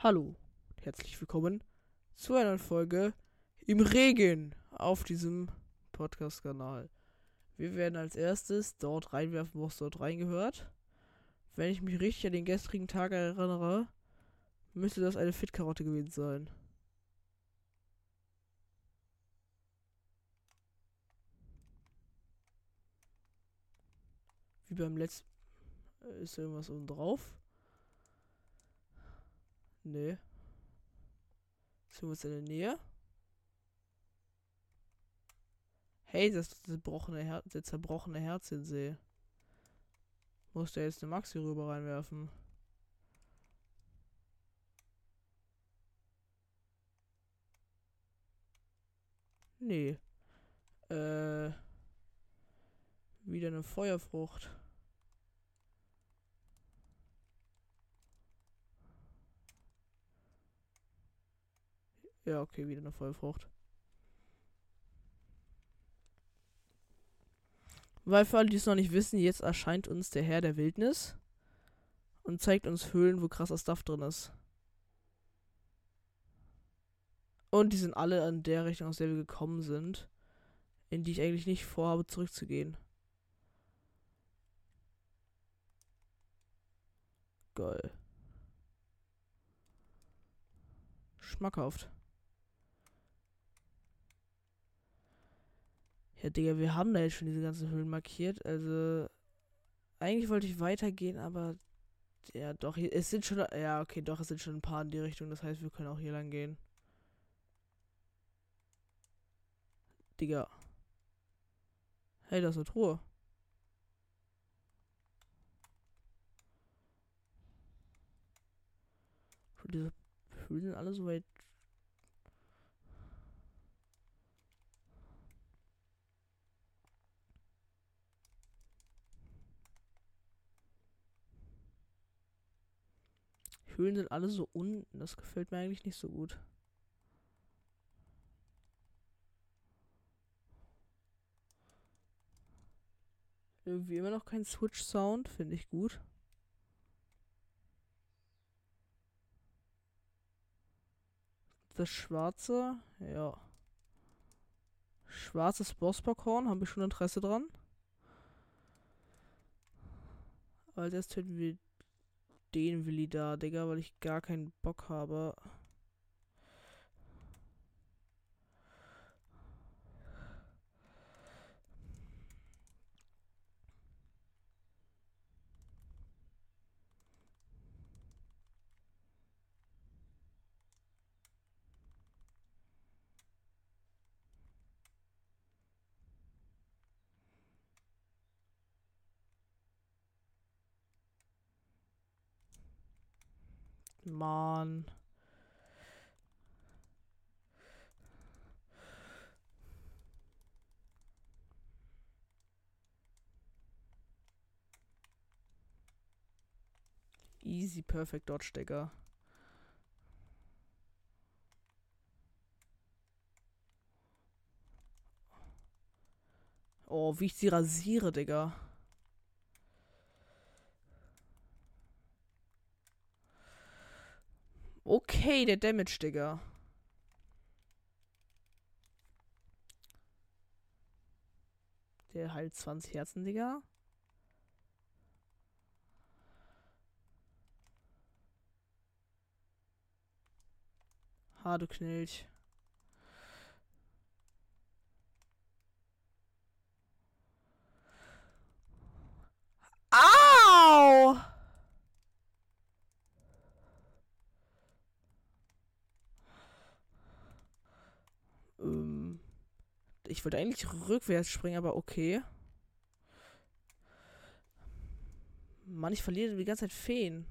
Hallo, herzlich willkommen zu einer Folge im Regen auf diesem Podcast-Kanal. Wir werden als erstes dort reinwerfen, wo es dort reingehört. Wenn ich mich richtig an den gestrigen Tag erinnere, müsste das eine Fit-Karotte gewesen sein. Wie beim letzten. Ist irgendwas oben drauf? Nee. Ist irgendwas in der Nähe? Hey, das ist zerbrochene, Her der zerbrochene Herzinsee. Muss der jetzt eine Maxi rüber reinwerfen? Nee. Äh. Wieder eine Feuerfrucht. Ja, okay, wieder eine Feuerfrucht. Weil für alle, die es noch nicht wissen, jetzt erscheint uns der Herr der Wildnis und zeigt uns Höhlen, wo krasser Stuff drin ist. Und die sind alle in der Richtung, aus der wir gekommen sind, in die ich eigentlich nicht vorhabe, zurückzugehen. Geil. Schmackhaft. Ja, Digga, wir haben da jetzt schon diese ganzen Höhlen markiert. Also, eigentlich wollte ich weitergehen, aber ja, doch, es sind schon, ja, okay, doch, es sind schon ein paar in die Richtung. Das heißt, wir können auch hier lang gehen. Digga. Hey, das ist eine Truhe. Diese Höhlen sind alle so weit Höhlen sind alle so unten. Das gefällt mir eigentlich nicht so gut. Irgendwie immer noch kein Switch-Sound. Finde ich gut. Das schwarze, ja. Schwarzes Bossbackhorn, habe ich schon Interesse dran. Als erstes töten wir den Willi da, Digga, weil ich gar keinen Bock habe. Mann. Easy Perfect Dodge, Digga. Oh, wie ich sie rasiere, Digga. Okay, der Damage, Digga. Der halt 20 Herzen, Digga. Ha, du Knilch. Au! Ich wollte eigentlich rückwärts springen, aber okay. Mann, ich verliere die ganze Zeit Feen.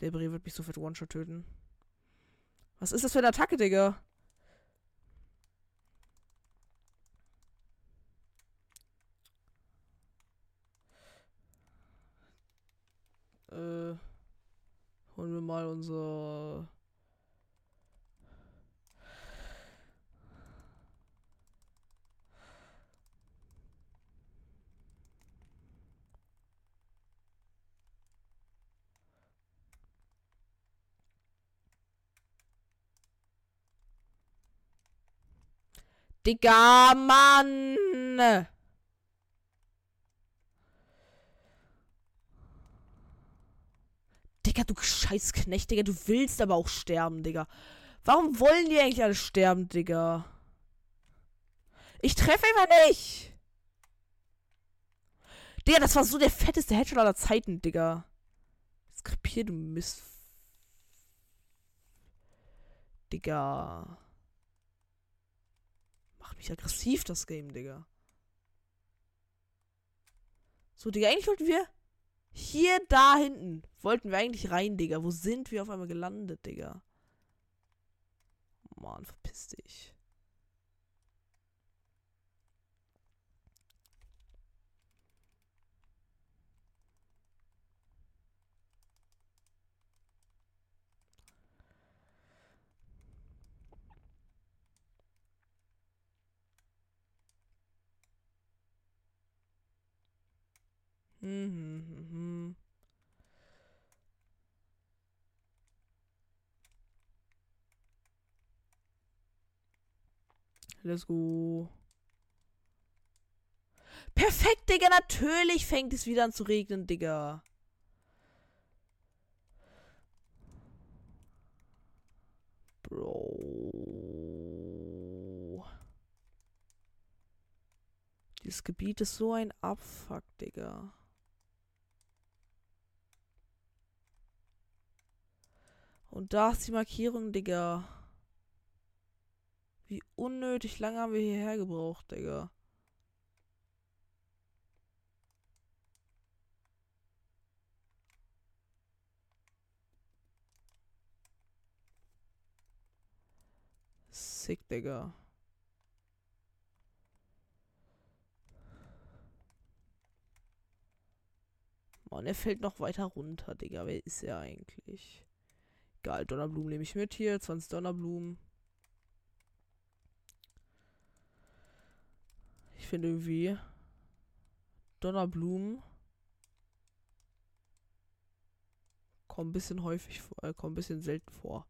Der Brie wird mich sofort One-Shot töten. Was ist das für eine Attacke, Digga? Äh, holen wir mal unser Digga, Mann! Digga, du Scheißknecht, Digga, du willst aber auch sterben, Digga. Warum wollen die eigentlich alle sterben, Digga? Ich treffe einfach nicht! Digga, das war so der fetteste Headshot aller Zeiten, Digga. Skripier, du Mist. Digga. Mich aggressiv, das Game, Digga. So, Digga, eigentlich wollten wir hier da hinten. Wollten wir eigentlich rein, Digga. Wo sind wir auf einmal gelandet, Digga? Mann, verpiss dich. Mhm, mhm. Let's go. Perfekt, Digga. Natürlich fängt es wieder an zu regnen, Digga. Bro. Dieses Gebiet ist so ein Abfuck, Digga. Und da ist die Markierung, Digga. Wie unnötig lange haben wir hierher gebraucht, Digga. Sick, Digga. Mann, er fällt noch weiter runter, Digga. Wer ist er eigentlich? Egal, Donnerblumen nehme ich mit hier. 20 Donnerblumen. Ich finde irgendwie Donnerblumen kommen ein bisschen häufig vor, äh, kommen ein bisschen selten vor.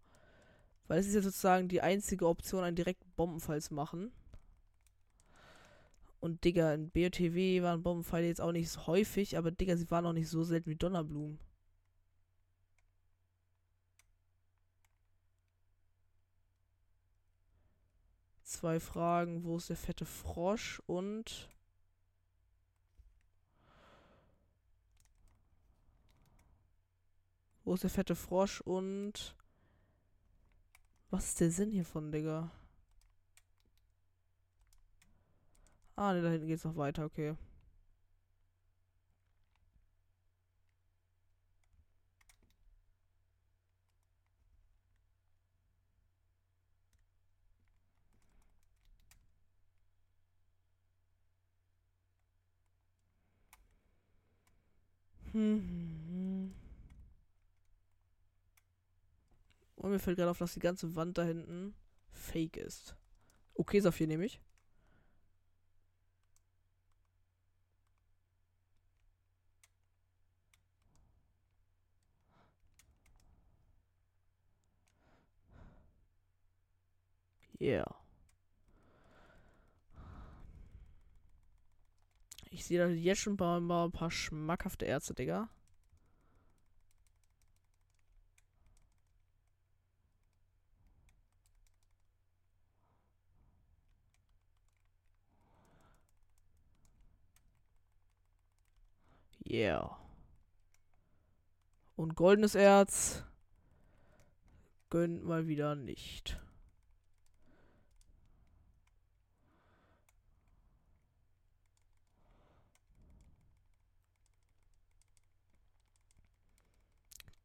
Weil es ist ja sozusagen die einzige Option, einen direkten Bombenfall zu machen. Und Digga, in BOTW waren Bombenfälle jetzt auch nicht so häufig, aber Digga, sie waren auch nicht so selten wie Donnerblumen. Zwei Fragen. Wo ist der fette Frosch? Und. Wo ist der fette Frosch? Und. Was ist der Sinn hiervon, Digga? Ah, ne, da hinten geht's noch weiter, okay. Mhm. Und mir fällt gerade auf, dass die ganze Wand da hinten fake ist. Okay, Saphir nehme ich. Yeah. Ich sehe da jetzt schon mal, mal ein paar schmackhafte Ärzte, Digga. Yeah. Und goldenes Erz gönnt mal wieder nicht.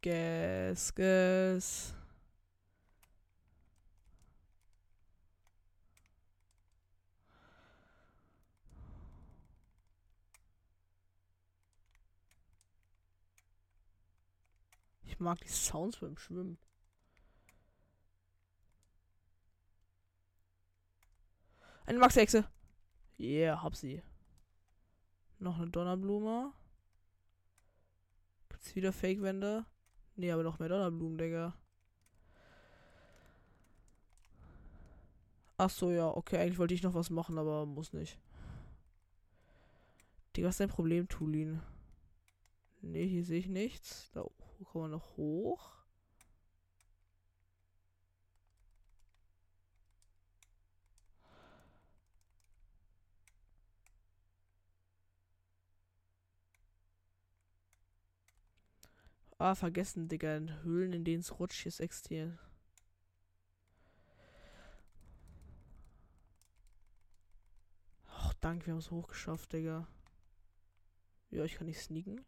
Guess, guess. Ich mag die Sounds beim Schwimmen. Eine Max-Hexe. Yeah, hab sie. Noch eine Donnerblume. Gibt's wieder Fake-Wände? Nee, aber noch mehr Donnerblumen, Digga. Ach so, ja, okay, eigentlich wollte ich noch was machen, aber muss nicht. Digga, was ist dein Problem, Tulin? Ne, hier sehe ich nichts. Da kommen wir noch hoch. Ah, vergessen, Digga. In Höhlen, in denen es rutscht, ist extrem. Ach, danke, wir haben es hochgeschafft, Digga. Ja, ich kann nicht sneaken.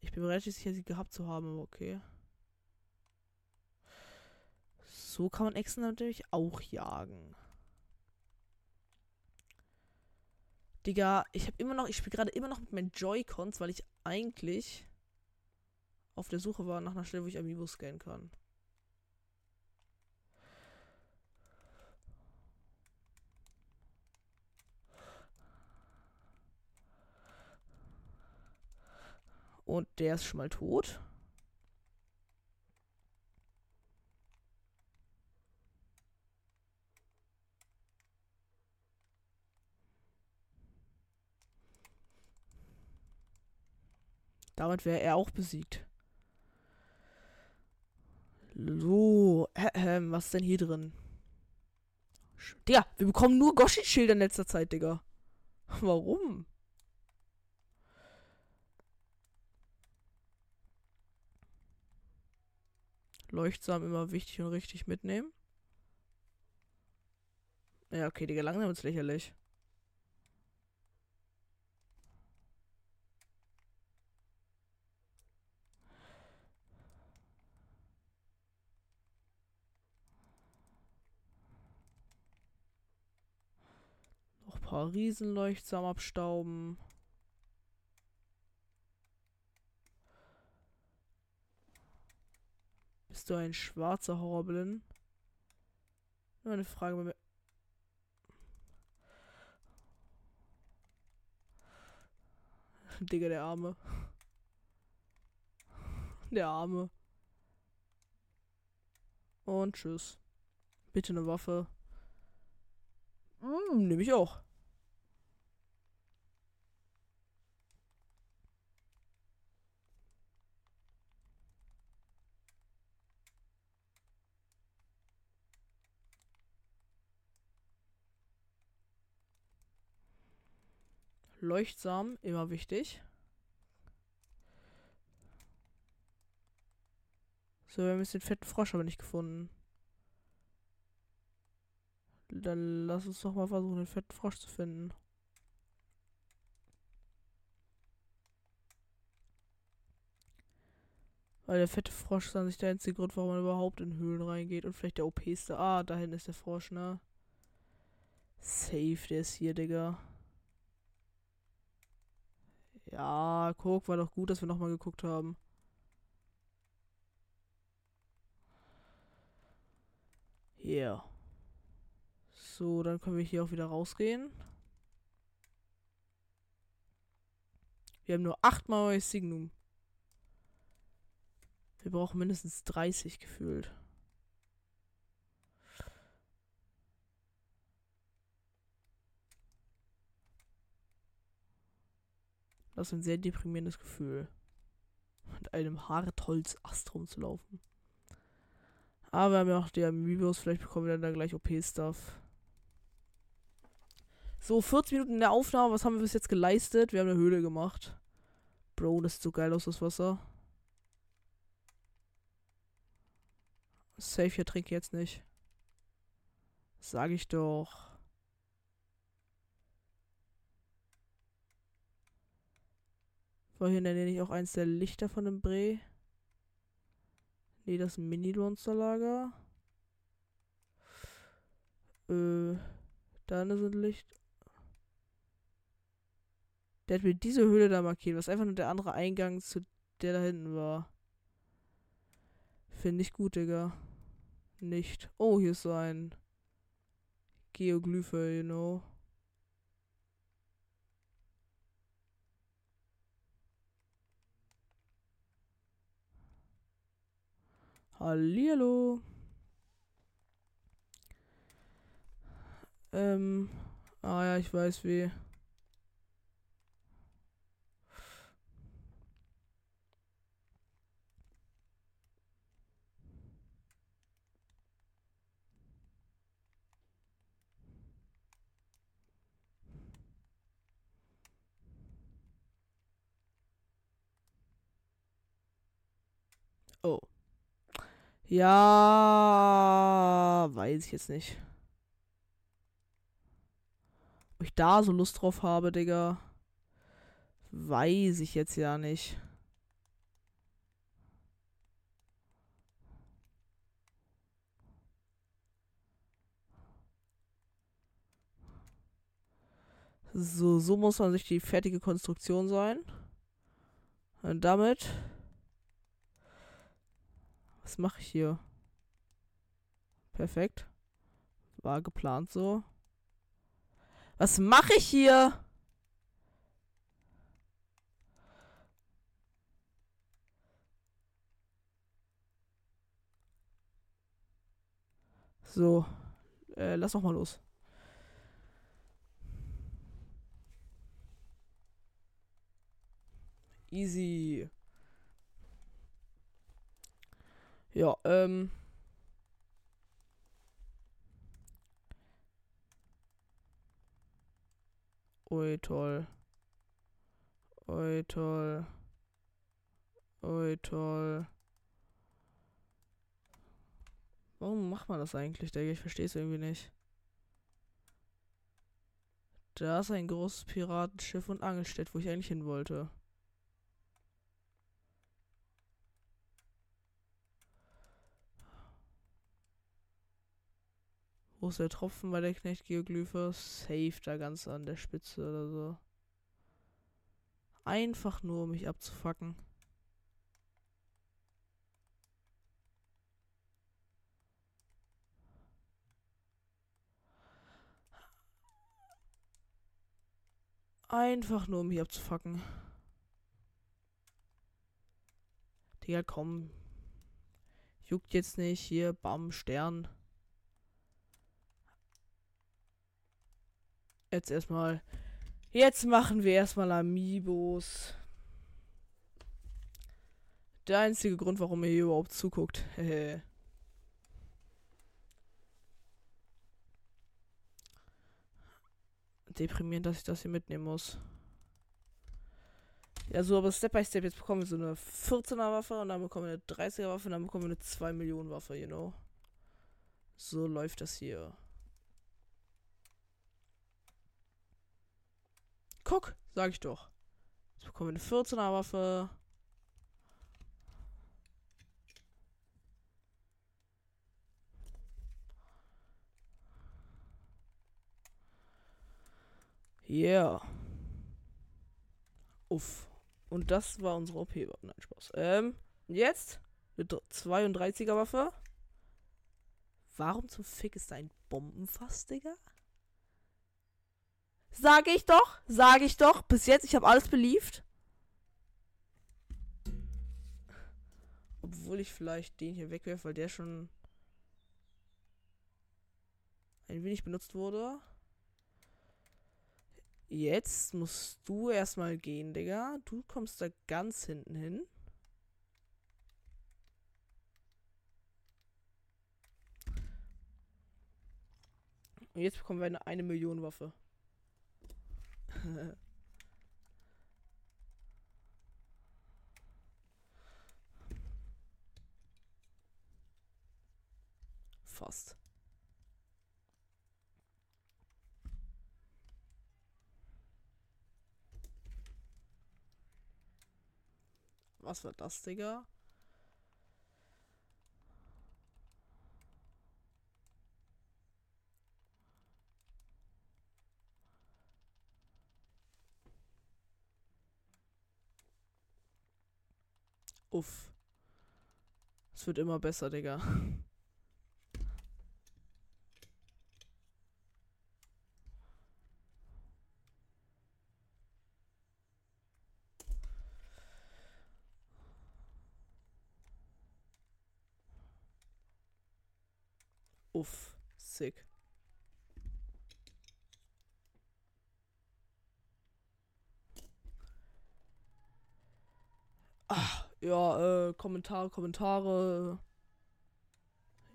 Ich bin relativ sicher, sie gehabt zu haben, aber okay. So kann man Echsen natürlich auch jagen. Digga, ich habe immer noch, ich spiele gerade immer noch mit meinen Joy-Cons, weil ich eigentlich auf der Suche war nach einer Stelle, wo ich Amiibo scannen kann. Und der ist schon mal tot. Damit wäre er auch besiegt. So, äh, äh, was ist denn hier drin? Digga, wir bekommen nur Goshi-Schilder in letzter Zeit, Digga. Warum? Leuchtsam immer wichtig und richtig mitnehmen. Ja, okay, Digga, langsam wird's lächerlich. Paar Riesenleuchtsam abstauben. Bist du ein schwarzer Horrorblind? Nur eine Frage bei mir. Digga, der Arme. Der Arme. Und tschüss. Bitte eine Waffe. Hm, nehme ich auch. Leuchtsam, immer wichtig. So, wir haben jetzt den fetten Frosch aber nicht gefunden. Dann lass uns doch mal versuchen, den fetten Frosch zu finden. Weil der fette Frosch ist an sich der einzige Grund, warum man überhaupt in Höhlen reingeht. Und vielleicht der OP-ste. Ah, da hinten ist der Frosch, ne? Safe, der ist hier, Digga. Ja, guck, war doch gut, dass wir nochmal geguckt haben. Yeah. So, dann können wir hier auch wieder rausgehen. Wir haben nur achtmal neues Signum. Wir brauchen mindestens 30 gefühlt. Das ist ein sehr deprimierendes Gefühl. Mit einem Hartholz-Ast rumzulaufen. Aber wir haben ja auch die Amiibos, vielleicht bekommen wir dann da gleich OP-Stuff. So, 40 Minuten in der Aufnahme, was haben wir bis jetzt geleistet? Wir haben eine Höhle gemacht. Bro, das sieht so geil aus, das Wasser. Safe, hier trinke jetzt nicht. Sag ich doch. Vorhin nenne ich auch eins der Lichter von dem Bre. Nee, das Mini-Monsterlager. Äh, da sind Licht. Der hat mir diese Höhle da markiert, was einfach nur der andere Eingang zu der da hinten war. Finde ich gut, Digga. Nicht. Oh, hier ist so ein Geoglyphe, you know. Hallihallo. Ähm. Ah ja, ich weiß wie. Ja, weiß ich jetzt nicht. Ob ich da so Lust drauf habe, Digga. Weiß ich jetzt ja nicht. So, so muss man sich die fertige Konstruktion sein. Und damit. Was mache ich hier? Perfekt. War geplant so. Was mache ich hier? So. Äh, lass doch mal los. Easy. Ja, ähm. Ui, toll. Ui, toll. Ui, toll. Warum macht man das eigentlich, Digga? Ich verstehe es irgendwie nicht. Da ist ein großes Piratenschiff und Angelstedt, wo ich eigentlich hin wollte. Ist der Tropfen bei der Knecht-Geoglyphe? Safe da ganz an der Spitze oder so. Einfach nur, um mich abzufacken. Einfach nur, um mich abzufacken. Digga, komm. Juckt jetzt nicht. Hier, Bam, Stern. Jetzt erstmal. Jetzt machen wir erstmal Amiibos. Der einzige Grund, warum ihr hier überhaupt zuguckt. Deprimierend, dass ich das hier mitnehmen muss. Ja, so, aber Step by Step. Jetzt bekommen wir so eine 14er Waffe und dann bekommen wir eine 30er Waffe und dann bekommen wir eine 2 Millionen Waffe, you know. So läuft das hier. Guck, sag ich doch. Jetzt bekommen wir eine 14er Waffe. Yeah. Uff. Und das war unsere OP. Nein, Spaß. Ähm, jetzt eine 32er Waffe. Warum zum Fick ist da ein Bombenfass, Digga? Sage ich doch, sage ich doch. Bis jetzt, ich habe alles beliebt. Obwohl ich vielleicht den hier wegwerfe, weil der schon ein wenig benutzt wurde. Jetzt musst du erstmal gehen, Digga. Du kommst da ganz hinten hin. Und jetzt bekommen wir eine 1 Million Waffe. Fast. Was war das, Digga? Uff. Es wird immer besser, Digga. Uff, sick. Ja, äh, Kommentare, Kommentare.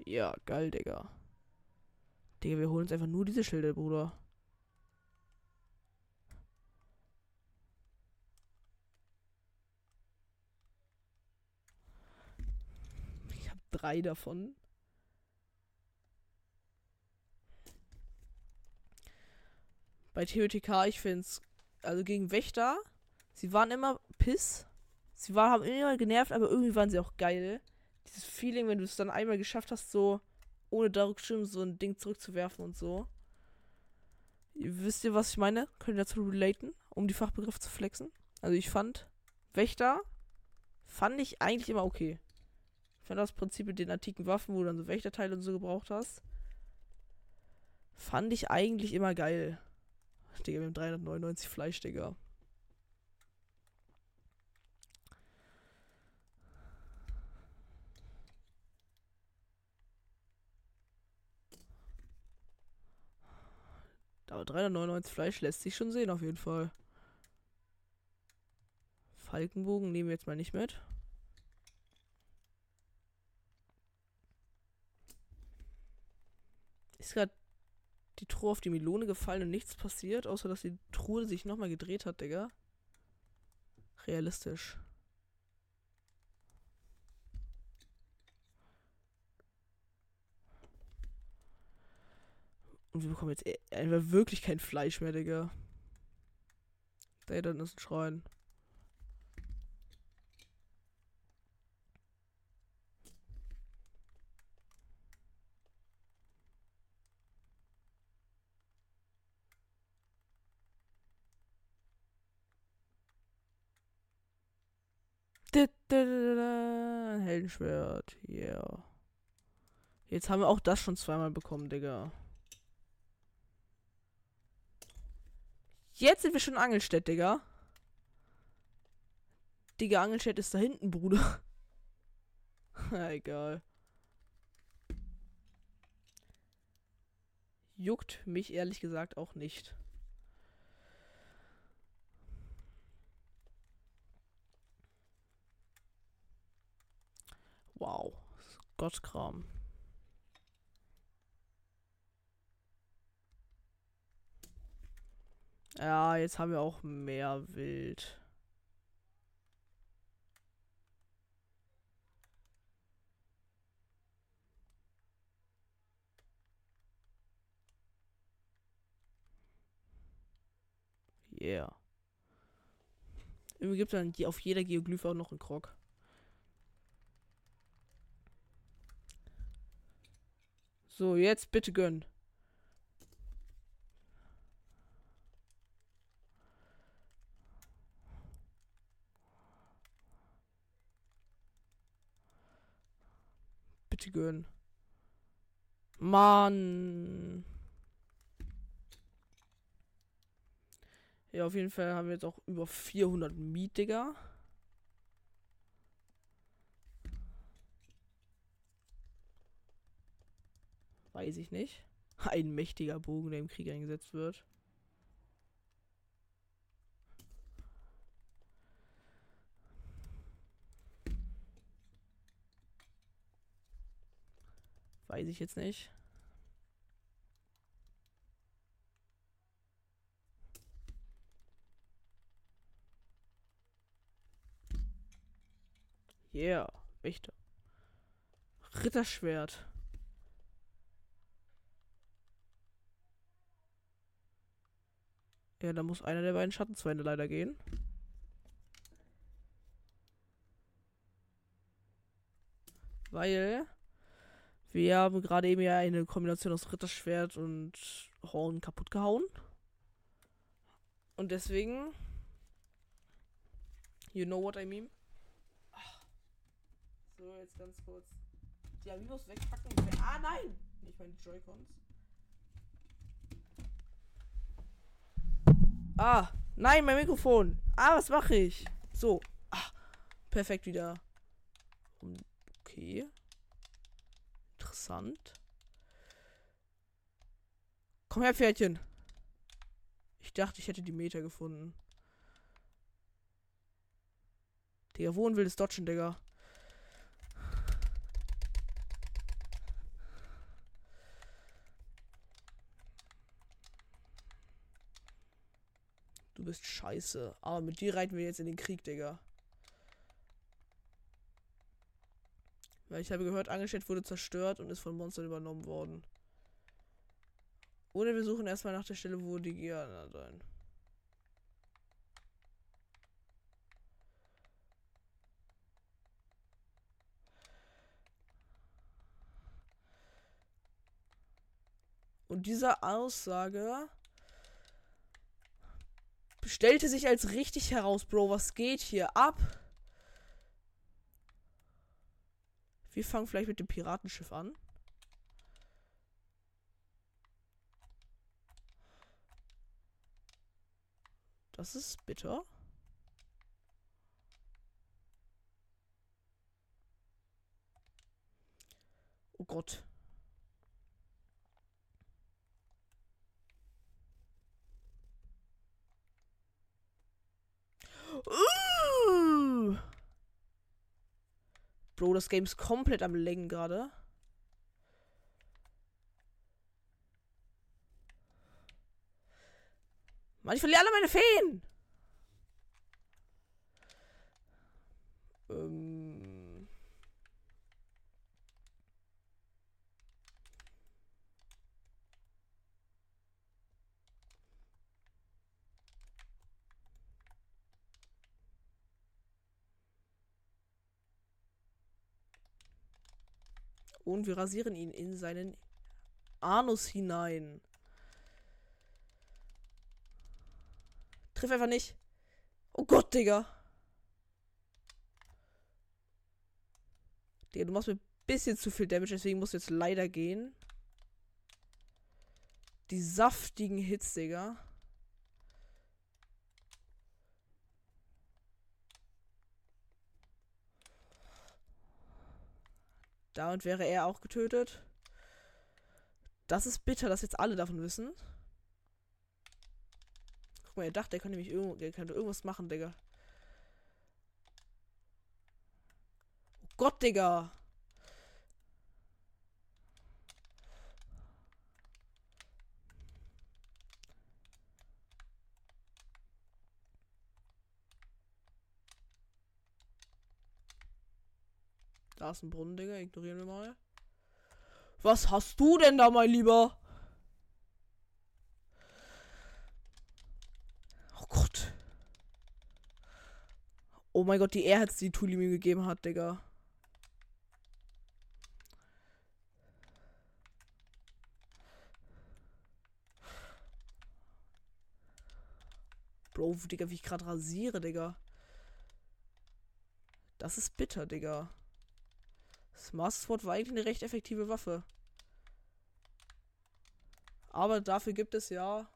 Ja, geil, Digga. Digga, wir holen uns einfach nur diese Schilder, Bruder. Ich habe drei davon. Bei TOTK, ich finde es, also gegen Wächter, sie waren immer Piss. Sie waren, haben immer genervt, aber irgendwie waren sie auch geil. Dieses Feeling, wenn du es dann einmal geschafft hast, so ohne Darkschirm so ein Ding zurückzuwerfen und so. Wisst ihr, was ich meine? Könnt ihr dazu relaten, um die Fachbegriffe zu flexen? Also ich fand Wächter fand ich eigentlich immer okay. Ich fand das Prinzip mit den antiken Waffen, wo du dann so Wächterteile und so gebraucht hast, fand ich eigentlich immer geil. Digga, wir haben 399 Fleisch, Digga. 399 Fleisch lässt sich schon sehen, auf jeden Fall. Falkenbogen nehmen wir jetzt mal nicht mit. Ist gerade die Truhe auf die Melone gefallen und nichts passiert, außer dass die Truhe sich nochmal gedreht hat, Digga. Realistisch. Und wir bekommen jetzt e- einfach wirklich kein Fleisch mehr, Digga. Da dann ist ein Schrein. Ein Heldenschwert, yeah. Jetzt haben wir auch das schon zweimal bekommen, Digga. Jetzt sind wir schon in Angelstedt, Digga. Digga, Angelstedt ist da hinten, Bruder. Egal. Juckt mich ehrlich gesagt auch nicht. Wow. Gottkram. Ja, jetzt haben wir auch mehr Wild. Yeah. Irgendwie gibt es dann auf jeder Geoglyphe auch noch einen Krog. So, jetzt bitte gönn. Bitte gönn. Mann. Ja, auf jeden Fall haben wir jetzt auch über 400 Miet, Digga. Weiß ich nicht. Ein mächtiger Bogen, der im Krieg eingesetzt wird. Weiß ich jetzt nicht. Yeah, Wächter. Ritterschwert. Ja, da muss einer der beiden Schattenzweine leider gehen. Weil wir haben gerade eben ja eine Kombination aus Ritterschwert und Horn kaputt gehauen. Und deswegen. You know what I mean? So, jetzt ganz kurz. Die Amiibos wegpacken. Ah, nein! Ich meine die Joy-Cons. Ah, nein, mein Mikrofon. Ah, was mache ich? So. Ah, perfekt wieder. Okay. Interessant. Komm her, Pferdchen. Ich dachte, ich hätte die Meter gefunden. Digga, wo ein wildes Dodgen, Digga? Du bist scheiße. Aber mit dir reiten wir jetzt in den Krieg, Digga. Weil ich habe gehört, Angestellt wurde zerstört und ist von Monstern übernommen worden. Oder wir suchen erstmal nach der Stelle, wo die Giana sein. Und diese Aussage stellte sich als richtig heraus, Bro. Was geht hier ab? Wir fangen vielleicht mit dem Piratenschiff an. Das ist bitter. Oh Gott. Uh! Bro, das Game ist komplett am Längen gerade. Mann, ich verliere alle meine Feen. Ähm. Und wir rasieren ihn in seinen Anus hinein. Triff einfach nicht. Oh Gott, Digga. Digga, du machst mir ein bisschen zu viel Damage, deswegen musst du jetzt leider gehen. Die saftigen Hits, Digga. Damit wäre er auch getötet. Das ist bitter, dass jetzt alle davon wissen mal, er dachte, er kann nämlich irgendwo, er könnte irgendwas machen, Digga. Oh Gott, Digga. Ein Brunnen, Digga. Ignorieren wir mal. Was hast du denn da, mein Lieber? Oh mein Gott, die Airheads, die Tuli mir gegeben hat, Digga. Bro, Digga, wie ich gerade rasiere, Digga. Das ist bitter, Digga. Das Master Sword war eigentlich eine recht effektive Waffe. Aber dafür gibt es ja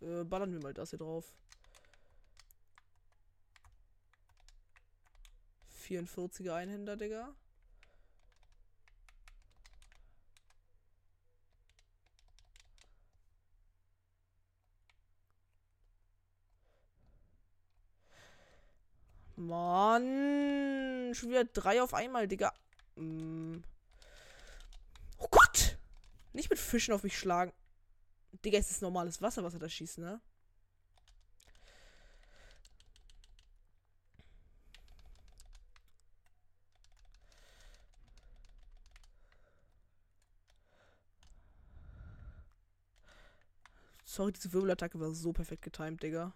Äh, ballern wir mal das hier drauf. 44er Einhänder, Digga. Mann, schon wieder drei auf einmal, Digga. Mm. Oh Gott! Nicht mit Fischen auf mich schlagen. Digga, es ist normales Wasser, was er da schießt, ne? Sorry, diese Wirbelattacke war so perfekt getimed, Digga.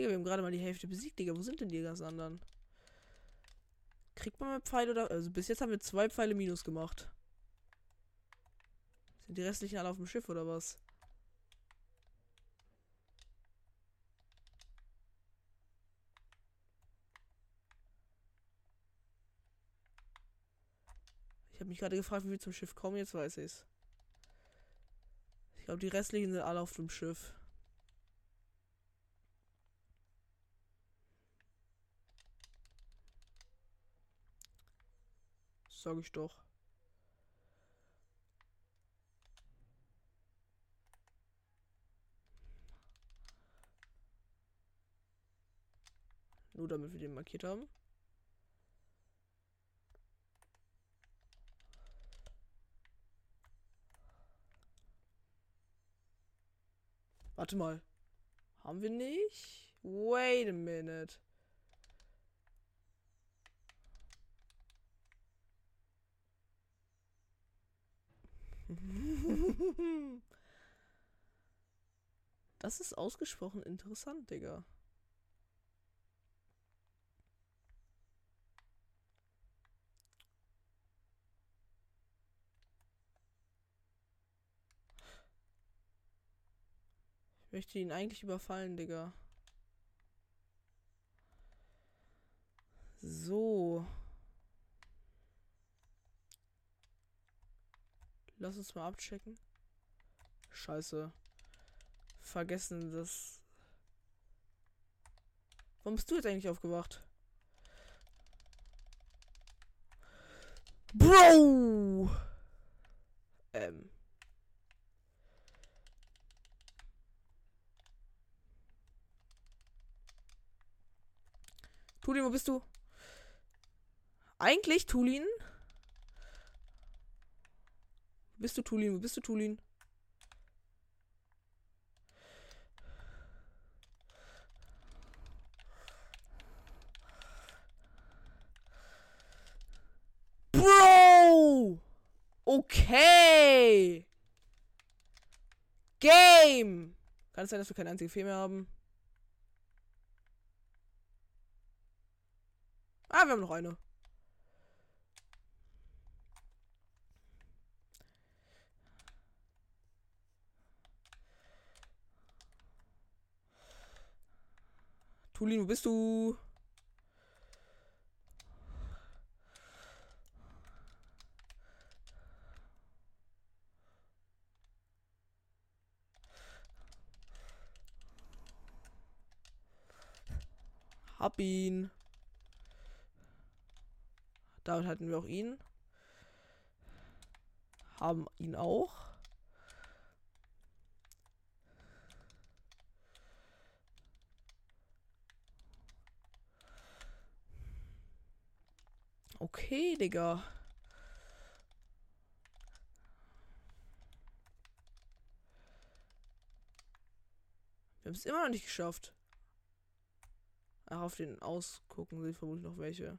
Digga, wir haben gerade mal die Hälfte besiegt, Digga. Wo sind denn die ganzen anderen? Kriegt man mal Pfeile oder. Also bis jetzt haben wir zwei Pfeile minus gemacht. Sind die restlichen alle auf dem Schiff oder was? Ich habe mich gerade gefragt, wie wir zum Schiff kommen. Jetzt weiß ich's. Ich glaube, die restlichen sind alle auf dem Schiff. Sag ich doch. Nur damit wir den markiert haben. Warte mal. Haben wir nicht? Wait a minute. Das ist ausgesprochen interessant, Digga. Ich möchte ihn eigentlich überfallen, Digga. So. Lass uns mal abchecken. Scheiße. Vergessen das. Warum bist du jetzt eigentlich aufgewacht? Bro! Ähm. Tulin, wo bist du? Eigentlich, Tulin? Bist du Tulin? Wo bist du Tulin? Bro! Okay! Game! Kann es sein, dass wir keine einzige Fee mehr haben? Ah, wir haben noch eine. Tulin, wo bist du? Hab ihn. Damit hatten wir auch ihn. Haben ihn auch. Okay, Digga. Wir haben es immer noch nicht geschafft. Ach, auf den Ausgucken sind vermutlich noch welche.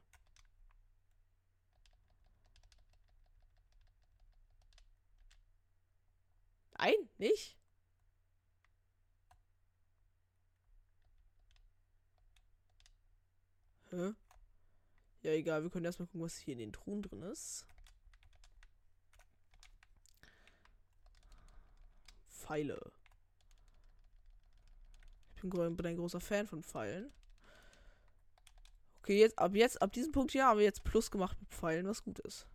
Ein? Nicht? Hä? Ja, egal. Wir können erstmal gucken, was hier in den Truhen drin ist. Pfeile. Ich bin, bin ein großer Fan von Pfeilen. Okay, jetzt ab jetzt, ab diesem Punkt hier haben wir jetzt Plus gemacht mit Pfeilen, was gut ist.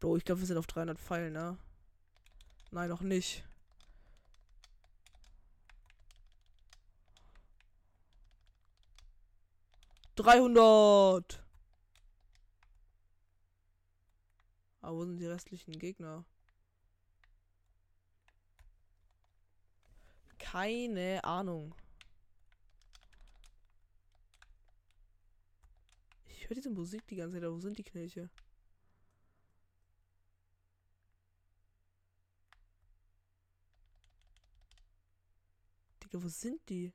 Bro, ich glaube, wir sind auf 300 Pfeilen, ne? Nein, noch nicht. Dreihundert. Aber wo sind die restlichen Gegner? Keine Ahnung. Ich höre diese Musik die ganze Zeit. Wo sind die Knilche? Digga, wo sind die?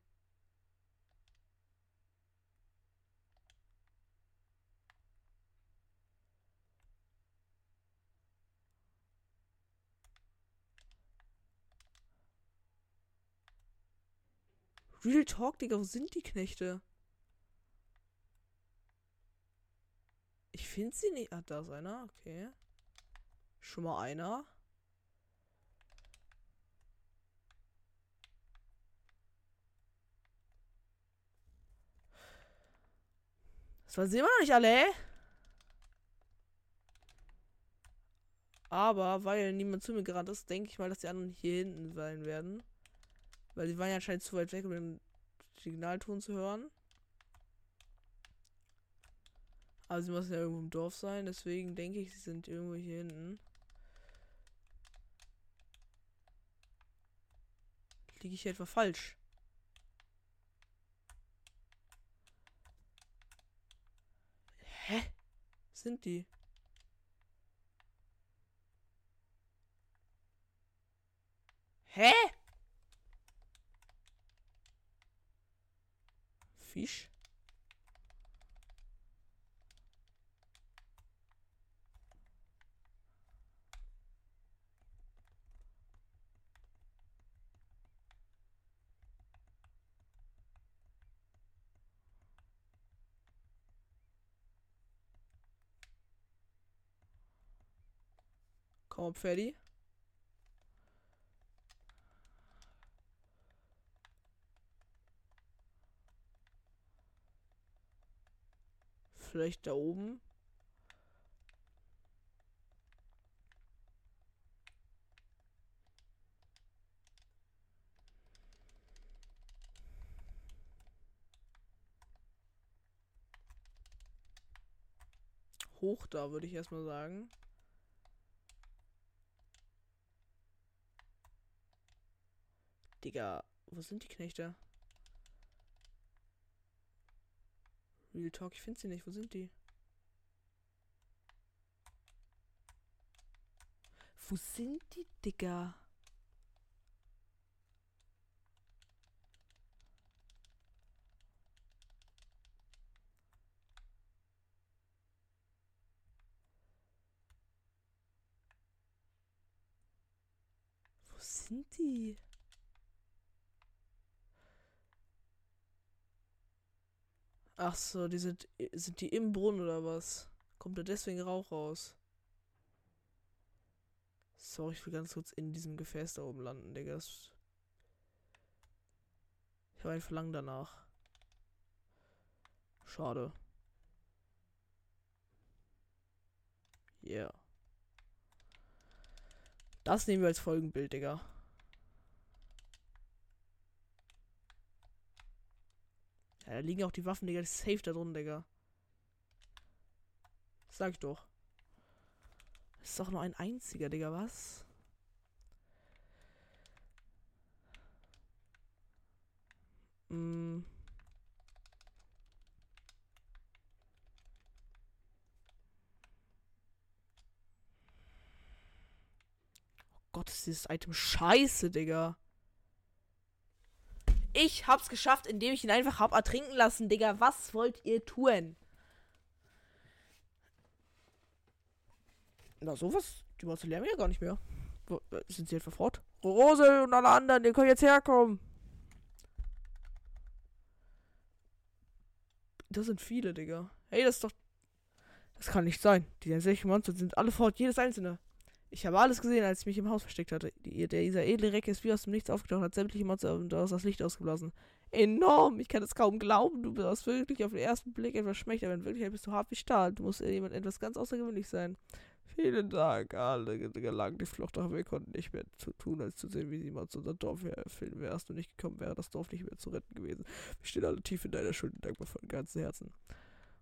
Real Talk, Digga, wo sind die Knechte? Ich finde sie nicht. Ah, da ist einer, okay. Schon mal einer. Das waren sie immer noch nicht alle. Aber weil niemand zu mir gerannt ist, denke ich mal, dass die anderen hier hinten sein werden. Weil die waren ja anscheinend zu weit weg, um den Signalton zu hören. Also sie müssen ja irgendwo im Dorf sein, deswegen denke ich, sie sind irgendwo hier hinten. Liege ich etwa falsch? Hä? Sind die? Hä? fiche. Comment on Vielleicht da oben. Hoch da, würde ich erstmal sagen. Digga, wo sind die Knechte? Real Talk, ich finde sie nicht. Wo sind die? Wo sind die, Digga? Wo sind die? Ach so, die sind, sind die im Brunnen oder was? Kommt da deswegen Rauch raus? Sorry, ich will ganz kurz in diesem Gefäß da oben landen, Digga. Das ich habe ein Verlangen danach. Schade. Yeah. Das nehmen wir als Folgenbild, Digga. Ja, da liegen auch die Waffen, Digga. Das ist safe da drin, Digga. Sag ich doch. Das ist doch nur ein einziger, Digga, was? Mm. Oh Gott, ist dieses Item scheiße, Digga. Ich hab's geschafft, indem ich ihn einfach hab ertrinken lassen, Digga. Was wollt ihr tun? Na, sowas. Die Monster lernen ja gar nicht mehr. Wo, äh, sind sie etwa fort? Rose und alle anderen, ihr könnt jetzt herkommen. Das sind viele, Digga. Hey, das ist doch. Das kann nicht sein. Die 60 Monster sind alle fort, jedes einzelne. Ich habe alles gesehen, als ich mich im Haus versteckt hatte. Die, der, dieser edle Reck ist wie aus dem Nichts aufgetaucht hat sämtliche Monster und aus das Licht ausgeblasen. Enorm! Ich kann es kaum glauben. Du bist wirklich auf den ersten Blick etwas schmächtig, aber in Wirklichkeit bist du hart wie Stahl. Du musst jemand etwas ganz außergewöhnlich sein. Vielen Dank. Alle gelangen die Flucht, doch wir konnten nicht mehr zu tun, als zu sehen, wie jemand zu unser Dorf erfüllen. Wärst du nicht gekommen, wäre das Dorf nicht mehr zu retten gewesen. Wir stehen alle tief in deiner Schuld und dankbar von ganzem Herzen.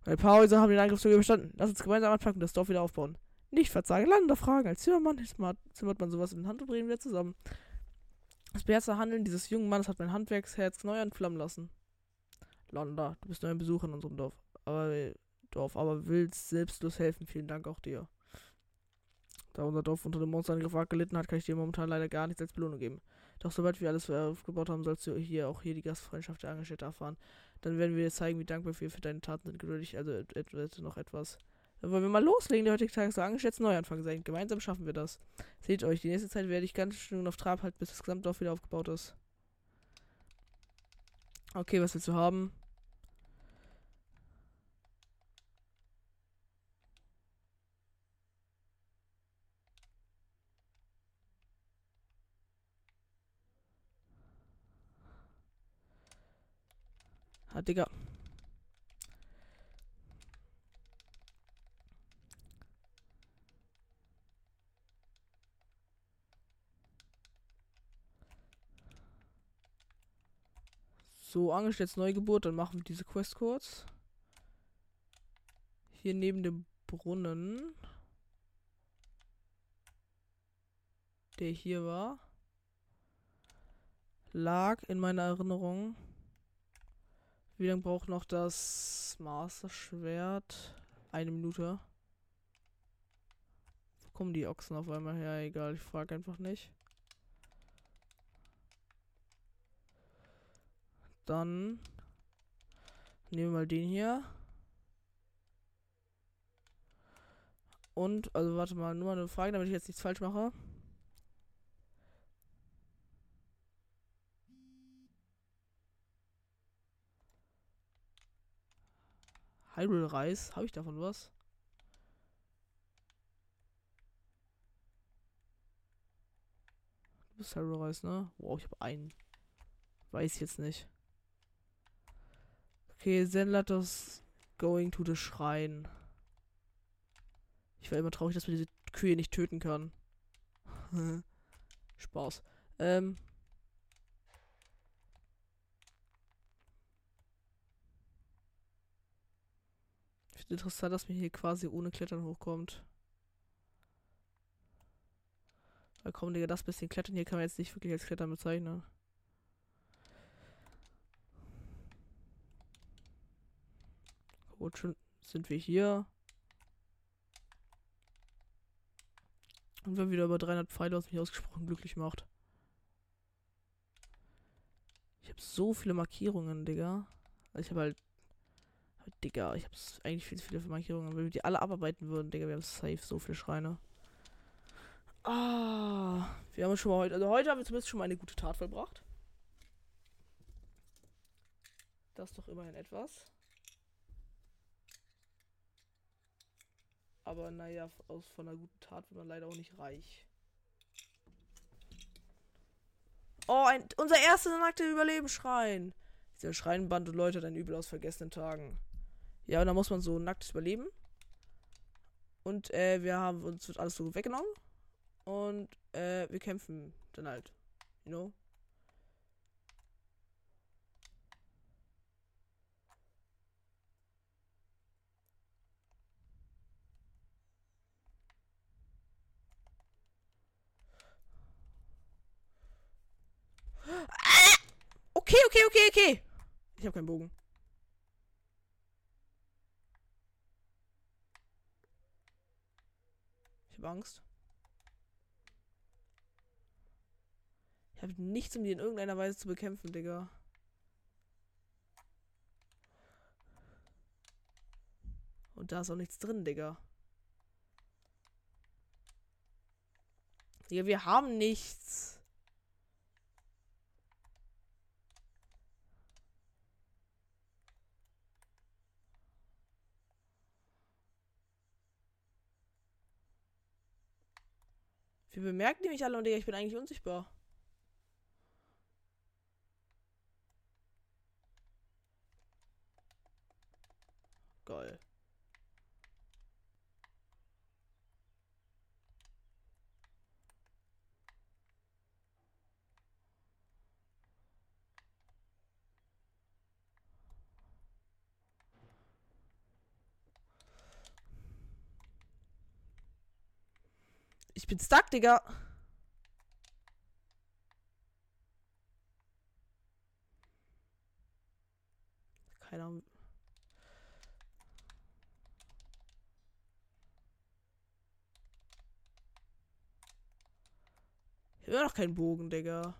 Ein paar Häuser haben den Angriff sogar überstanden. Lass uns gemeinsam anpacken und das Dorf wieder aufbauen. Nicht verzagen, lande Fragen. Als Zimmermann zimmert man sowas in Hand und bringen wieder zusammen. Das beherzte Handeln dieses jungen Mannes hat mein Handwerksherz neu entflammen lassen. Londa, du bist nur ein Besuch in unserem Dorf. Aber Dorf, aber willst selbstlos helfen. Vielen Dank auch dir. Da unser Dorf unter dem Monsterangriff gelitten hat, kann ich dir momentan leider gar nichts als Belohnung geben. Doch sobald wir alles aufgebaut haben, sollst du hier auch hier die Gastfreundschaft der Angestellten erfahren. Dann werden wir dir zeigen, wie dankbar wir für deine Taten sind. Geduldig, also noch etwas. Dann wollen wir mal loslegen. Der heutige Tag ist so angeschätzt Neuanfang sein. Gemeinsam schaffen wir das. Seht euch, die nächste Zeit werde ich ganz schön auf Trab halten, bis das Gesamtdorf wieder aufgebaut ist. Okay, was willst du haben? Ah, Digga. So, angestellt Neugeburt, dann machen wir diese Quest kurz. Hier neben dem Brunnen. Der hier war. Lag in meiner Erinnerung. Wie lange braucht noch das Master Schwert? Eine Minute. Wo kommen die Ochsen auf einmal her? Egal, ich frage einfach nicht. Dann nehmen wir mal den hier. Und, also warte mal, nur mal eine Frage, damit ich jetzt nichts falsch mache. Hyrule Reis, habe ich davon was? Du bist Hyrule Reis, ne? Wow, ich habe einen. Weiß jetzt nicht. Okay, Zenlatos going to the Schrein. Ich war immer traurig, dass man diese Kühe nicht töten kann. Spaß. Ähm. Ich finde interessant, dass man hier quasi ohne Klettern hochkommt. Weil komm, Digga, das bisschen Klettern hier kann man jetzt nicht wirklich als Klettern bezeichnen. Gut, schon sind wir hier. Und wir wieder über 300 Pfeile, was mich ausgesprochen glücklich macht. Ich habe so viele Markierungen, Digga. Also ich habe halt, halt. Digga, ich habe eigentlich viel zu viele Markierungen. Wenn wir die alle abarbeiten würden, Digga, wir haben safe so viele Schreine. Ah, wir haben schon mal heute, also heute haben wir zumindest schon mal eine gute Tat vollbracht. Das ist doch immerhin etwas. Aber naja, aus von einer guten Tat wird man leider auch nicht reich. Oh, ein, unser erster nackter Überlebensschrein. Dieser Schreinband und Leute dann übel aus vergessenen Tagen. Ja, und da muss man so nacktes Überleben. Und äh, wir haben uns wird alles so weggenommen. Und äh, wir kämpfen dann halt. You know? Okay, okay, okay, okay. Ich habe keinen Bogen. Ich habe Angst. Ich habe nichts, um die in irgendeiner Weise zu bekämpfen, Digga. Und da ist auch nichts drin, Digga. Digga, wir haben nichts. Wir bemerken die mich alle und ich bin eigentlich unsichtbar. Geil. Bin stuck, Digga. Keine Ahnung. Ich will doch keinen Bogen, Digga.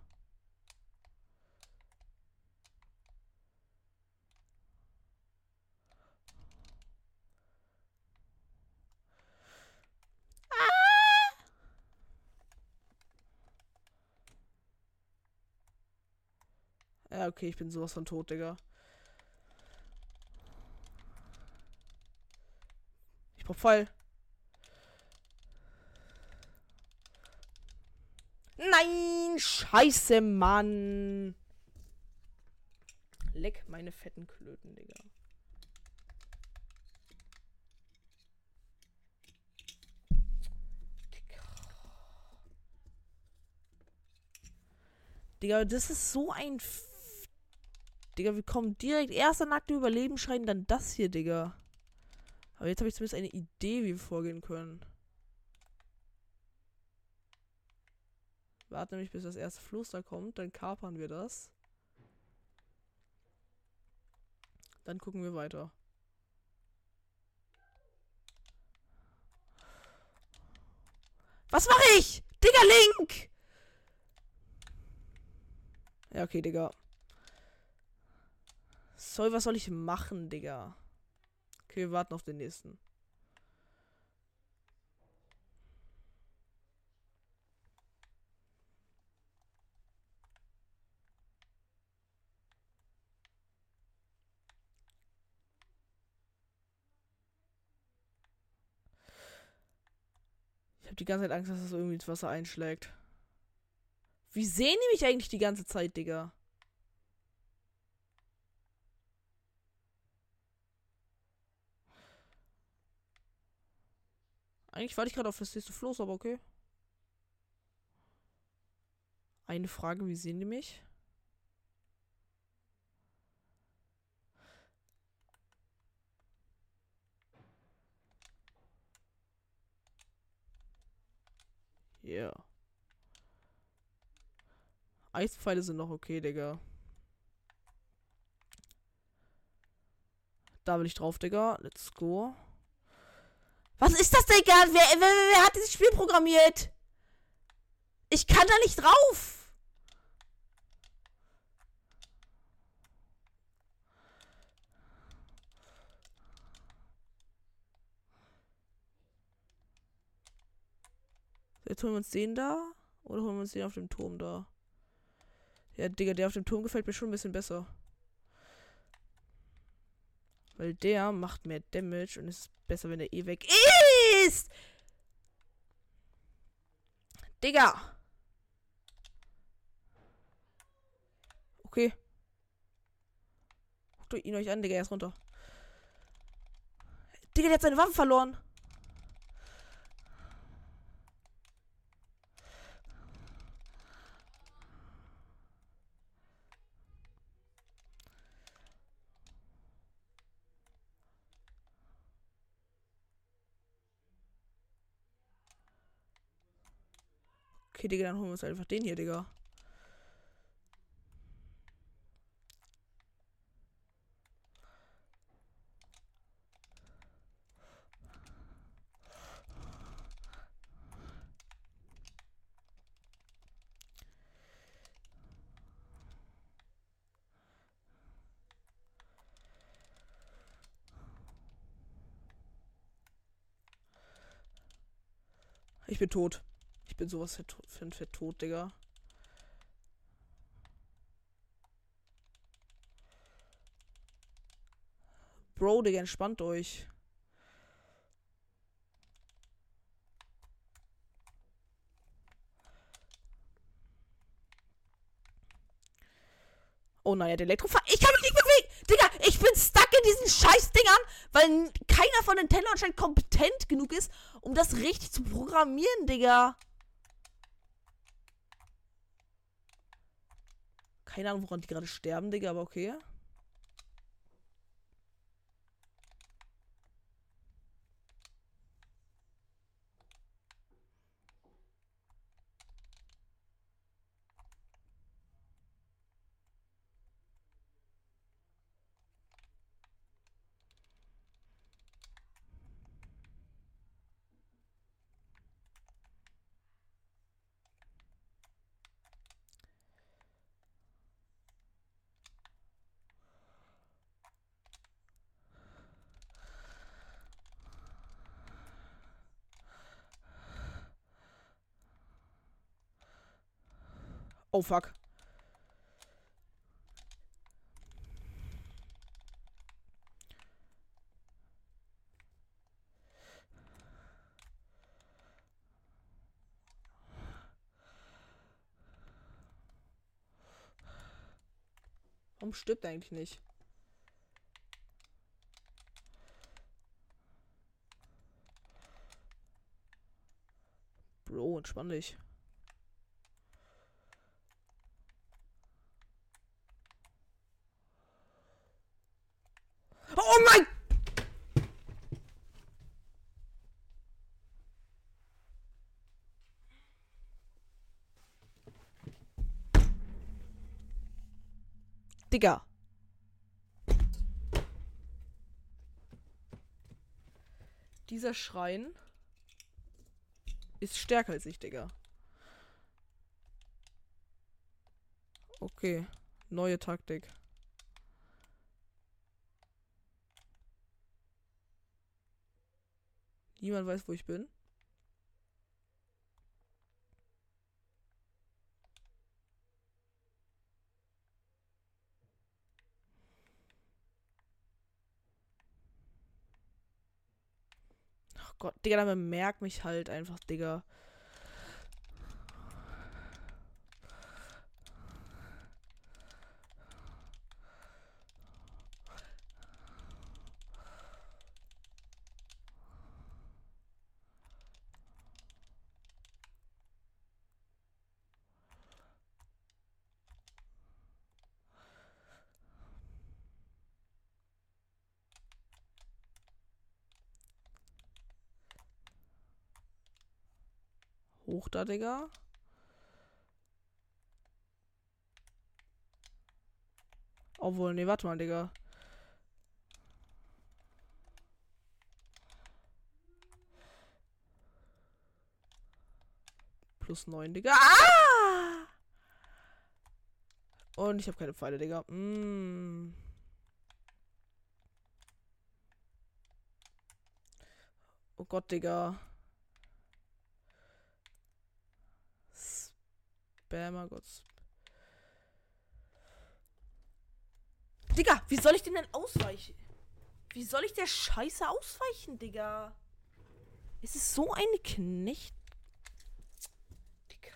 Ja, okay, ich bin sowas von tot, Digga. Ich brauch Pfeil. Nein, scheiße, Mann. Leck meine fetten Klöten, Digga. Digga, das ist so ein Digga, wir kommen direkt erster nackte Überlebensschein, dann das hier, Digga. Aber jetzt habe ich zumindest eine Idee, wie wir vorgehen können. Warten nämlich, bis das erste Floß da kommt, dann kapern wir das. Dann gucken wir weiter. Was mache ich? Digga, Link! Ja, okay, Digga. Soll, was soll ich machen, Digga? Okay, wir warten auf den nächsten. Ich habe die ganze Zeit Angst, dass das irgendwie ins Wasser einschlägt. Wie sehen die mich eigentlich die ganze Zeit, Digga? Eigentlich warte ich gerade auf das nächste Floß, aber okay. Eine Frage, wie sehen die mich? Ja. Yeah. Eispfeile sind noch okay, Digga. Da will ich drauf, Digga. Let's go. Was ist das, Digga? Wer, wer, wer, wer hat dieses Spiel programmiert? Ich kann da nicht drauf. Jetzt holen wir uns den da. Oder holen wir uns den auf dem Turm da? Ja, Digga, der auf dem Turm gefällt mir schon ein bisschen besser. Weil der macht mehr Damage und ist besser, wenn er eh weg ist. Digga. Okay. Guckt ihn euch an, Digga, er ist runter. Digga, der hat seine Waffe verloren. Okay, Digga, dann holen wir uns einfach den hier, Digga. Ich bin tot bin sowas für, für, für tot, Digga. Bro, Digga, entspannt euch. Oh nein, der Elektrofahr. Ich kann mich nicht bewegen. Digga, ich bin stuck in diesen Scheißdingern, weil keiner von Nintendo anscheinend kompetent genug ist, um das richtig zu programmieren, Digga. Keine Ahnung, woran die gerade sterben, Digga, aber okay. Oh fuck. Warum stirbt er eigentlich nicht? Bro, entspann dich. Oh mein! Digga. Dieser Schrein ist stärker als ich, Digga. Okay. Neue Taktik. Niemand weiß, wo ich bin. Ach Gott, Digga, dann merkt mich halt einfach, Digga. Hoch da, Digga. Obwohl, nee, warte mal, Digga. Plus 9, Digga. Ah! Und ich habe keine Pfeile, Digga. Mm. Oh Gott, Digga. Spammer, Gott. Digga, wie soll ich denn denn ausweichen? Wie soll ich der Scheiße ausweichen, Digga? Es ist so eine Knecht. Digga.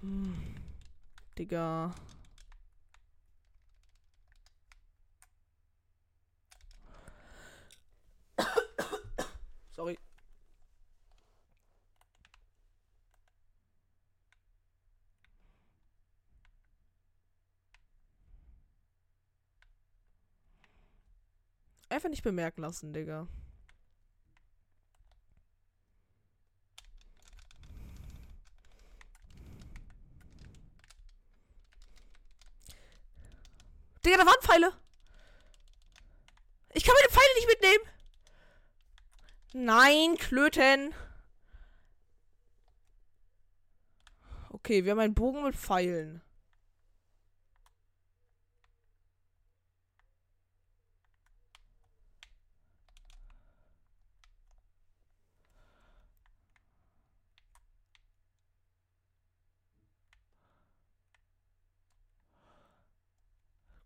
Hm. Digga. Sorry. Einfach nicht bemerken lassen, Digga. Digga, da waren Pfeile. Ich kann meine Pfeile nicht mitnehmen. Nein, Klöten. Okay, wir haben einen Bogen mit Pfeilen.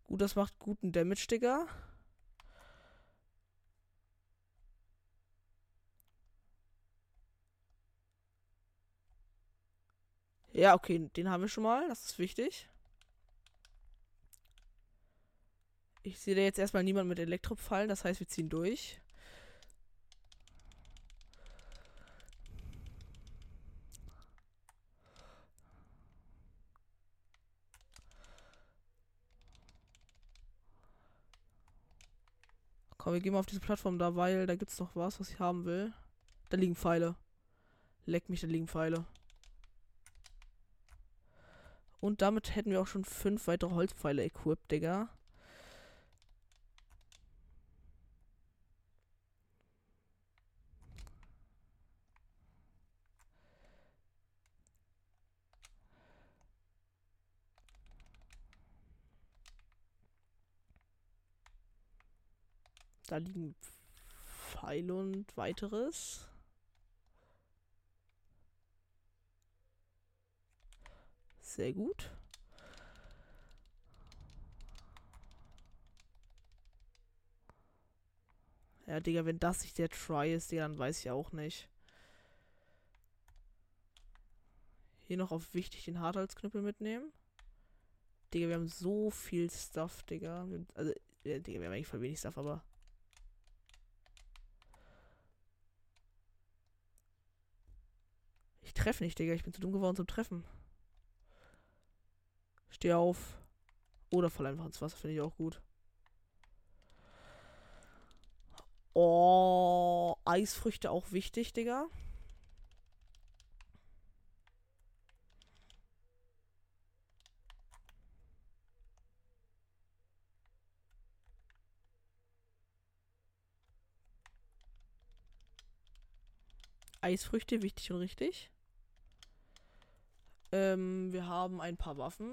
Gut, das macht guten Damage, Digga. Ja, okay, den haben wir schon mal. Das ist wichtig. Ich sehe da jetzt erstmal niemand mit Elektropfallen, das heißt, wir ziehen durch. Komm, wir gehen mal auf diese Plattform da, weil da gibt es noch was, was ich haben will. Da liegen Pfeile. Leck mich, da liegen Pfeile. Und damit hätten wir auch schon fünf weitere Holzpfeile equipped, Digga. Da liegen Pfeile und weiteres. Sehr gut. Ja, Digga, wenn das nicht der Try ist, Digga, dann weiß ich auch nicht. Hier noch auf wichtig den Hartholzknüppel mitnehmen. Digga, wir haben so viel Stuff, Digga. Also, ja, Digga, wir haben eigentlich voll wenig Stuff, aber. Ich treffe nicht, Digga. Ich bin zu dumm geworden zum Treffen. Steh auf. Oder fall einfach ins Wasser, finde ich auch gut. Oh, Eisfrüchte auch wichtig, Digga. Eisfrüchte, wichtig und richtig. Ähm, wir haben ein paar Waffen,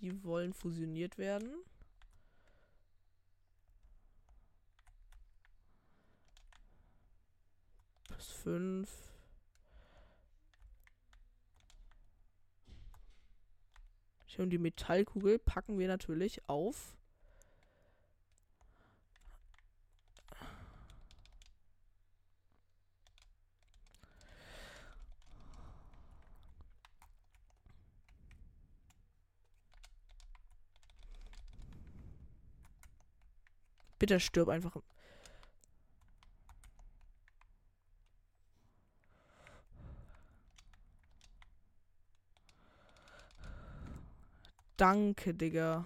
die wollen fusioniert werden. Plus 5. Und die Metallkugel packen wir natürlich auf Bitte stirb einfach. Danke, Digga.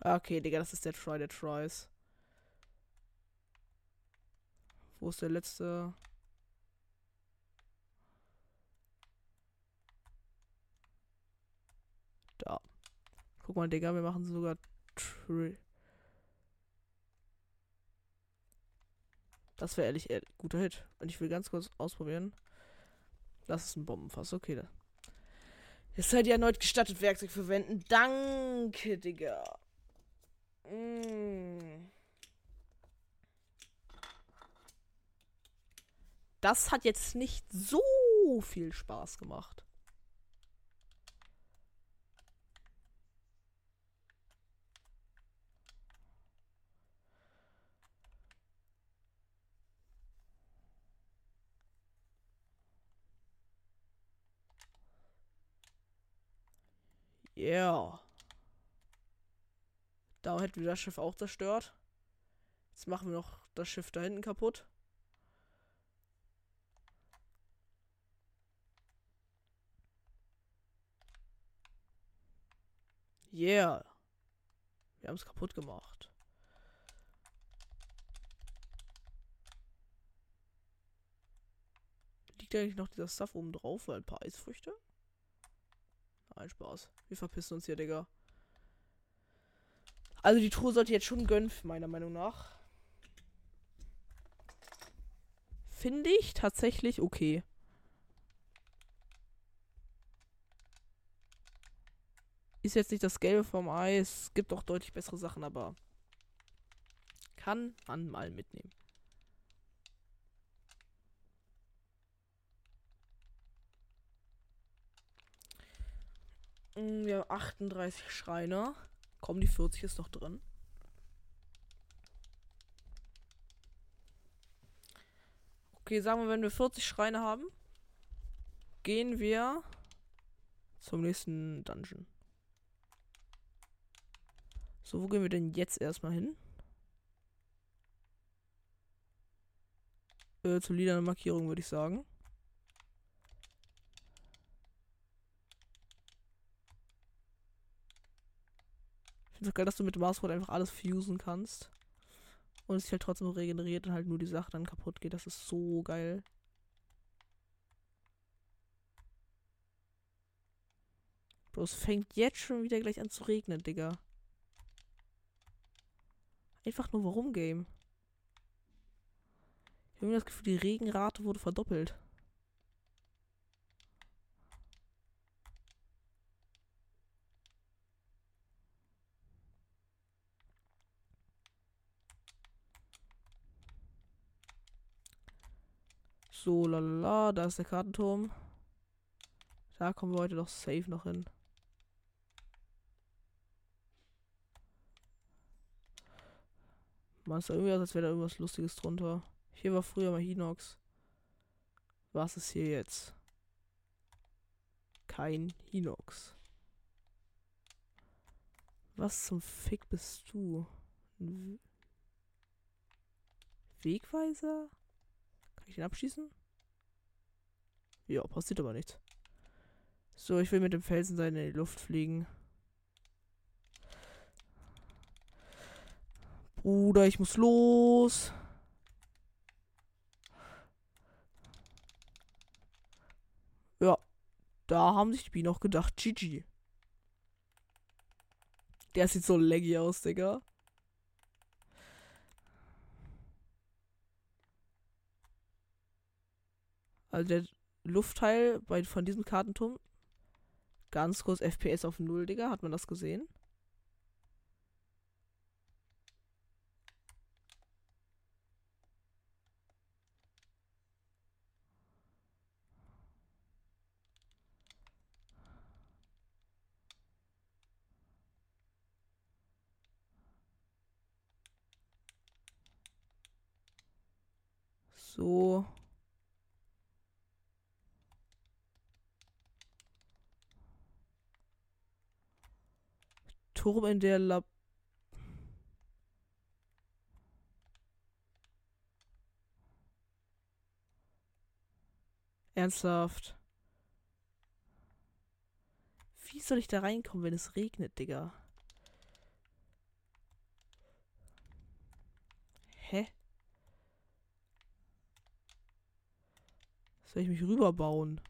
Okay, Digga, das ist der Troy der Troys. Wo ist der letzte? Da. Guck mal, Digga, wir machen sogar. Tri das wäre ehrlich ein guter Hit. Und ich will ganz kurz ausprobieren. Das ist ein Bombenfass. Okay, da. Jetzt seid ihr erneut gestattet, Werkzeug verwenden. Danke, Digga. Mm. Das hat jetzt nicht so viel Spaß gemacht. Yeah. Da hätten wir das Schiff auch zerstört. Jetzt machen wir noch das Schiff da hinten kaputt. Yeah. Wir haben es kaputt gemacht. Liegt eigentlich noch dieser Stuff oben drauf, weil ein paar Eisfrüchte? Ein Spaß. Wir verpissen uns hier, Digga. Also die Truhe sollte jetzt schon gönnen, meiner Meinung nach. Finde ich tatsächlich okay. Ist jetzt nicht das Gelbe vom Eis. Gibt auch deutlich bessere Sachen, aber kann man mal mitnehmen. Wir haben 38 Schreine. Kommen die 40 ist noch drin. Okay, sagen wir, wenn wir 40 Schreine haben, gehen wir zum nächsten Dungeon. So, wo gehen wir denn jetzt erstmal hin? Äh, zur lilanen Markierung würde ich sagen. Finde es geil, dass du mit Marsrot einfach alles fusen kannst. Und es sich halt trotzdem regeneriert und halt nur die Sache dann kaputt geht. Das ist so geil. Bro, es fängt jetzt schon wieder gleich an zu regnen, Digga. Einfach nur warum Game? Ich habe das Gefühl, die Regenrate wurde verdoppelt. So, lalala, da ist der Kartenturm. Da kommen wir heute doch safe noch hin. Man ist da irgendwie aus, als wäre da irgendwas Lustiges drunter. Hier war früher mal Hinox. Was ist hier jetzt? Kein Hinox. Was zum Fick bist du? Wegweiser? Ich den abschießen? Ja, passiert aber nichts. So, ich will mit dem Felsenseil in die Luft fliegen. Bruder, ich muss los. Ja, da haben sich die Bienen auch gedacht, GG. Der sieht so laggy aus, Digga. Also der Luftteil bei, von diesem Kartenturm. Ganz kurz FPS auf 0, Digga. Hat man das gesehen? So. Turm in der Lab. Ernsthaft. Wie soll ich da reinkommen, wenn es regnet, Digga? Hä? Soll ich mich rüberbauen?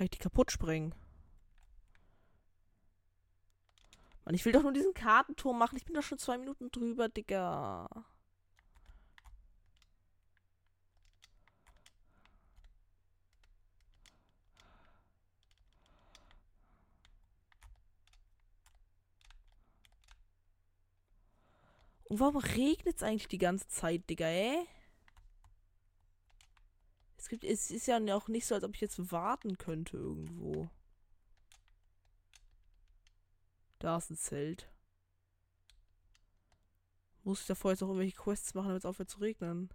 Kann ich die kaputt sprengen? Mann, ich will doch nur diesen Kartenturm machen. Ich bin doch schon zwei Minuten drüber, Digga. Und warum regnet es eigentlich die ganze Zeit, Digga, ey? Es gibt, es ist ja auch nicht so, als ob ich jetzt warten könnte irgendwo. Da ist ein Zelt. Muss ich davor jetzt auch irgendwelche Quests machen, damit es aufhört zu regnen?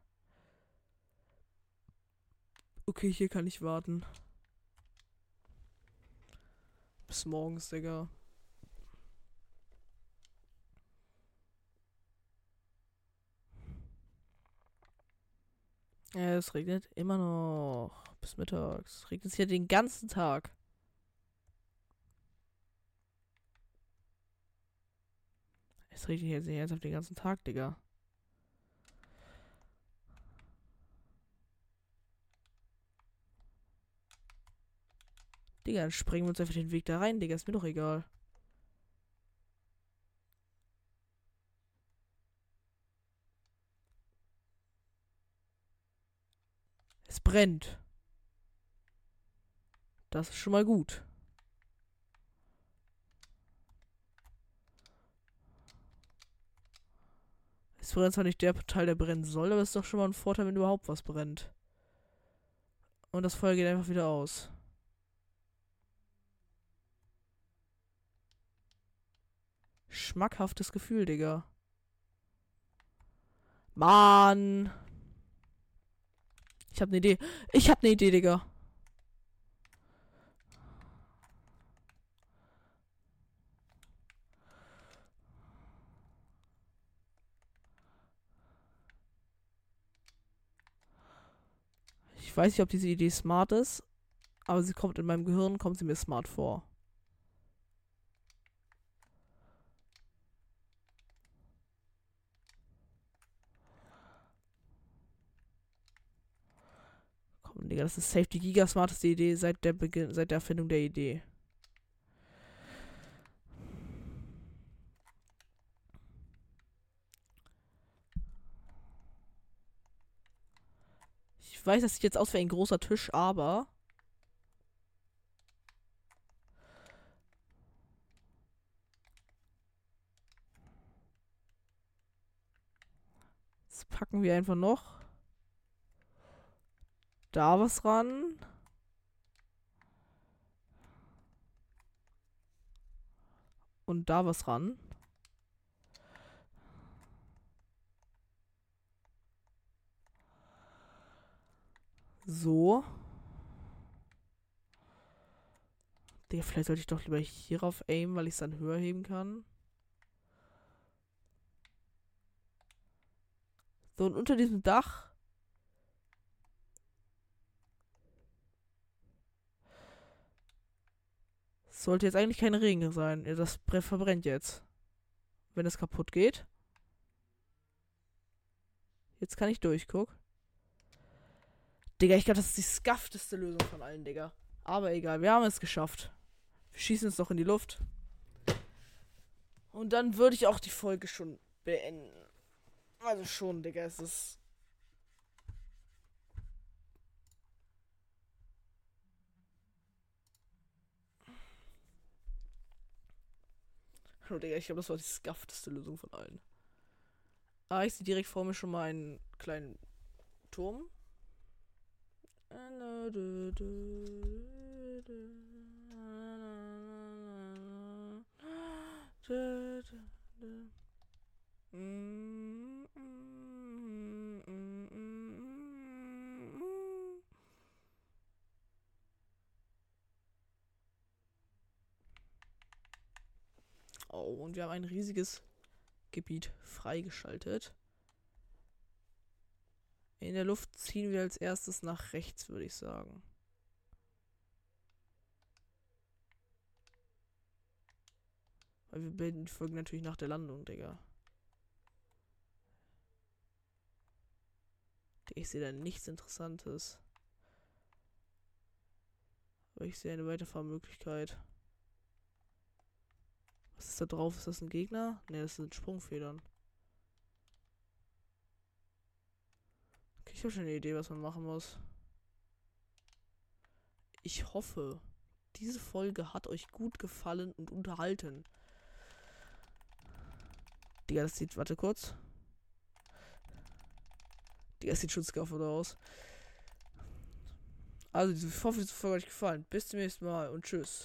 Okay, hier kann ich warten. Bis morgens, Digga. Es regnet immer noch. Bis mittags. Es regnet hier den ganzen Tag. Es regnet hier sehr ernsthaft den ganzen Tag, Digga. Digga, dann sprengen wir uns einfach den Weg da rein, Digga. Ist mir doch egal. Brennt. Das ist schon mal gut. Es brennt zwar nicht der Teil, der brennen soll, aber es ist doch schon mal ein Vorteil, wenn überhaupt was brennt. Und das Feuer geht einfach wieder aus. Schmackhaftes Gefühl, Digga. Mann. Ich habe eine Idee. Ich habe eine Idee, Digga. Ich weiß nicht, ob diese Idee smart ist, aber sie kommt in meinem Gehirn, kommt sie mir smart vor. Komm, Digga, das ist safe die gigasmarteste Idee seit der Beginn, seit der Erfindung der Idee. Ich weiß, das sieht jetzt aus wie ein großer Tisch, aber. Jetzt packen wir einfach noch da was ran. Und da was ran. So. Digga, vielleicht sollte ich doch lieber hierauf aimen, weil ich es dann höher heben kann. So, und unter diesem Dach. Sollte jetzt eigentlich kein Regen sein. Das verbrennt jetzt. Wenn es kaputt geht. Jetzt kann ich durchgucken. Digga, ich glaube, das ist die skaffteste Lösung von allen, Digga. Aber egal, wir haben es geschafft. Wir schießen es doch in die Luft. Und dann würde ich auch die Folge schon beenden. Also schon, Digga, es ist. Hallo, Digga, ich glaube, das war die skaffteste Lösung von allen. Ah, ich sehe direkt vor mir schon mal einen kleinen Turm. Oh, und wir haben ein riesiges Gebiet freigeschaltet. In der Luft ziehen wir als erstes nach rechts, würde ich sagen. Weil wir bilden die Folge natürlich nach der Landung, Digga. Ich sehe da nichts Interessantes. Aber ich sehe eine Weiterfahrmöglichkeit. Was ist da drauf? Ist das ein Gegner? Ne, das sind Sprungfedern. Okay, ich habe schon eine Idee, was man machen muss. Ich hoffe, diese Folge hat euch gut gefallen und unterhalten. Digga, das sieht, warte kurz. Digga, das sieht scuffed aus. Also, ich hoffe, diese Folge hat euch gefallen. Bis zum nächsten Mal und tschüss.